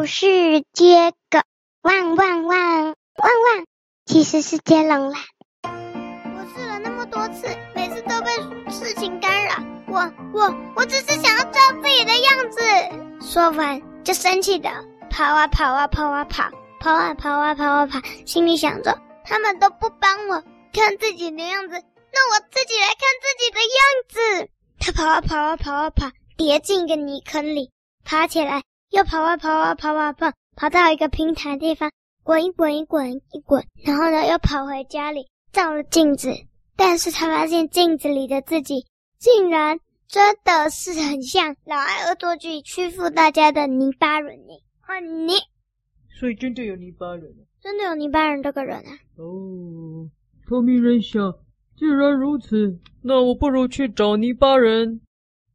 不是接狗，汪汪汪汪汪，其实是接龙啦。我试了那么多次，每次都被事情干扰。我我我只是想要照自己的样子。说完就生气的跑啊跑啊跑啊跑，跑啊跑啊跑啊跑，心里想着他们都不帮我看自己的样子，那我自己来看自己的样子。他跑啊跑啊跑啊跑，跌进一个泥坑里，爬起来又跑啊跑啊跑啊跑，跑到一个平坦的地方，滚一滚一滚一滚，然后呢又跑回家里照了镜子，但是他发现镜子里的自己竟然真的是很像老爱恶作剧欺负大家的泥巴人呢！换你，所以真的有泥巴人，真的有泥巴人这个人啊！哦，透明人想。既然如此，那我不如去找泥巴人。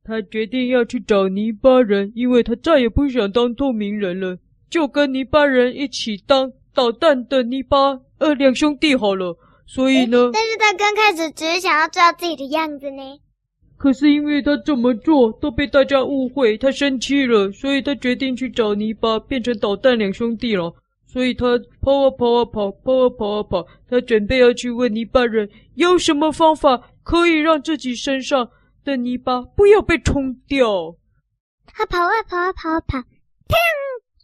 他决定要去找泥巴人，因为他再也不想当透明人了，就跟泥巴人一起当捣蛋的泥巴呃两兄弟好了。所以呢，但是他刚开始只是想要知道自己的样子呢。可是因为他这么做都被大家误会，他生气了，所以他决定去找泥巴，变成捣蛋两兄弟了。所以他跑啊跑啊跑，跑啊跑啊跑。他准备要去问泥巴人，有什么方法可以让自己身上的泥巴不要被冲掉？他跑啊跑啊跑啊跑，砰！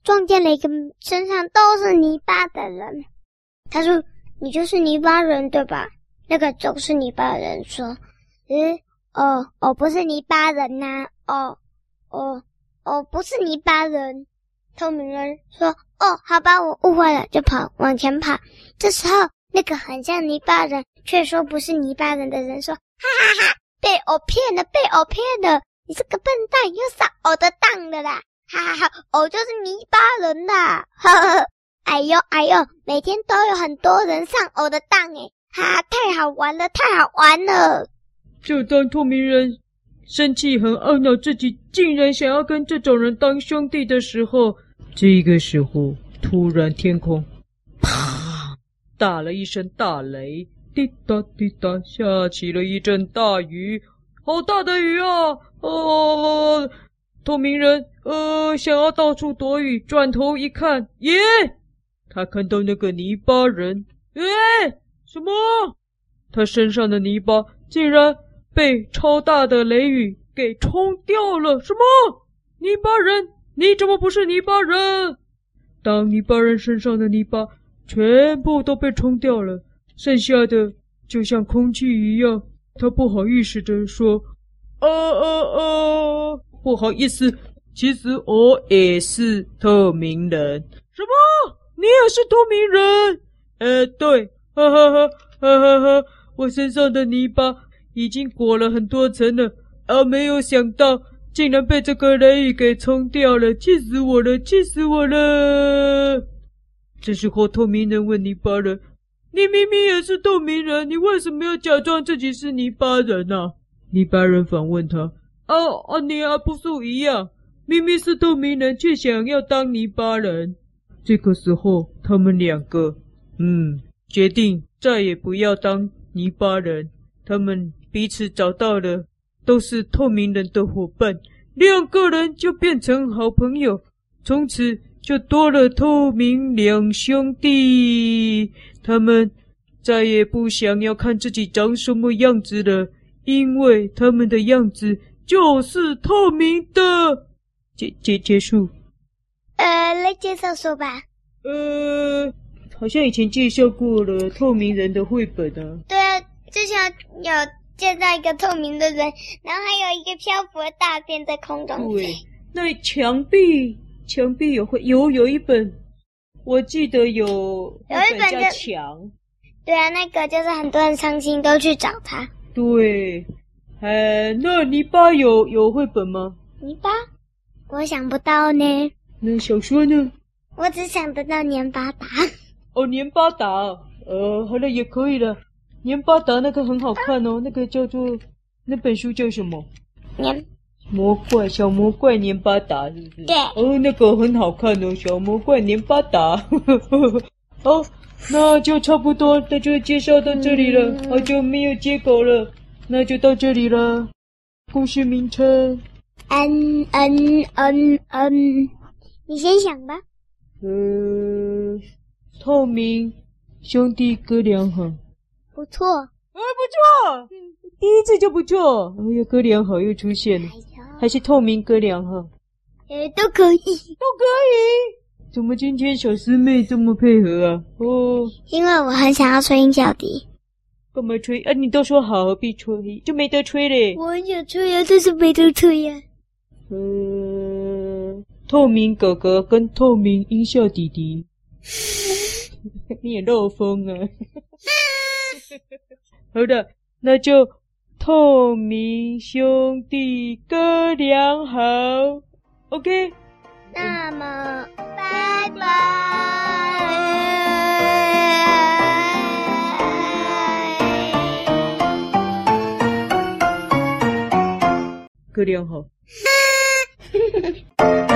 撞见了一个身上都是泥巴的人。他说：“你就是泥巴人对吧？”那个总是泥巴人说：“嗯，哦，哦，不是泥巴人呐，哦，哦，哦，不是泥巴人。”透明人说。哦，好吧，我误会了，就跑，往前跑。这时候，那个很像泥巴人却说不是泥巴人的人说：“哈哈哈，被我骗了，被我骗了！你这个笨蛋，又上我的当了啦！哈哈哈，我就是泥巴人啦！呵呵，哎呦哎呦，每天都有很多人上我的当诶，哈，太好玩了，太好玩了！”就当透明人生气、很懊恼自己竟然想要跟这种人当兄弟的时候。这个时候，突然天空啪打了一声大雷，滴答滴答下起了一阵大雨，好大的雨啊！哦，透明人呃想要到处躲雨，转头一看，耶，他看到那个泥巴人，耶，什么？他身上的泥巴竟然被超大的雷雨给冲掉了！什么？泥巴人？你怎么不是泥巴人？当泥巴人身上的泥巴全部都被冲掉了，剩下的就像空气一样。他不好意思地说：“呃呃呃，不好意思，其实我也是透明人。”什么？你也是透明人？呃，对，哈哈哈，哈哈哈，我身上的泥巴已经裹了很多层了，而没有想到。竟然被这个雷雨给冲掉了，气死我了！气死我了！这时候，透明人问泥巴人：“你明明也是透明人，你为什么要假装自己是泥巴人呢、啊？”泥巴人反问他：“哦、啊，啊，你还不是一样？明明是透明人，却想要当泥巴人。”这个时候，他们两个，嗯，决定再也不要当泥巴人。他们彼此找到了。都是透明人的伙伴，两个人就变成好朋友，从此就多了透明两兄弟。他们再也不想要看自己长什么样子了，因为他们的样子就是透明的。结结结束。呃，来介绍说吧。呃，好像以前介绍过了透明人的绘本啊。对啊，之前有。介绍一个透明的人，然后还有一个漂浮的大便在空中。对，那墙壁墙壁有会有有一本，我记得有有一本叫墙。对啊，那个就是很多人伤心都去找他。对，呃，那泥巴有有绘本吗？泥巴，我想不到呢。那小说呢？我只想得到年巴达。哦，年巴达，呃，好了，也可以了。年巴达那个很好看哦，那个叫做那本书叫什么？黏魔怪小魔怪年巴达是不是？对。哦，那个很好看哦，小魔怪年巴达。哦，那就差不多，那就介绍到这里了。好久没有接狗了，那就到这里了。故事名称？嗯嗯嗯嗯，你先想吧。呃，透明兄弟哥俩好，不错，哎，不错，第一次就不错。哎呀，哥俩好又出现了，还是透明哥俩好，呃，都可以，都可以。怎么今天小师妹这么配合啊？哦，因为我很想要吹音效笛。干嘛吹？啊，你都说好，何必吹？就没得吹嘞。我很想吹呀，但是没得吹呀。嗯，透明哥哥跟透明音效弟弟，你也漏风啊！好的，那就透明兄弟哥俩好，OK。那么，拜拜。哥俩好。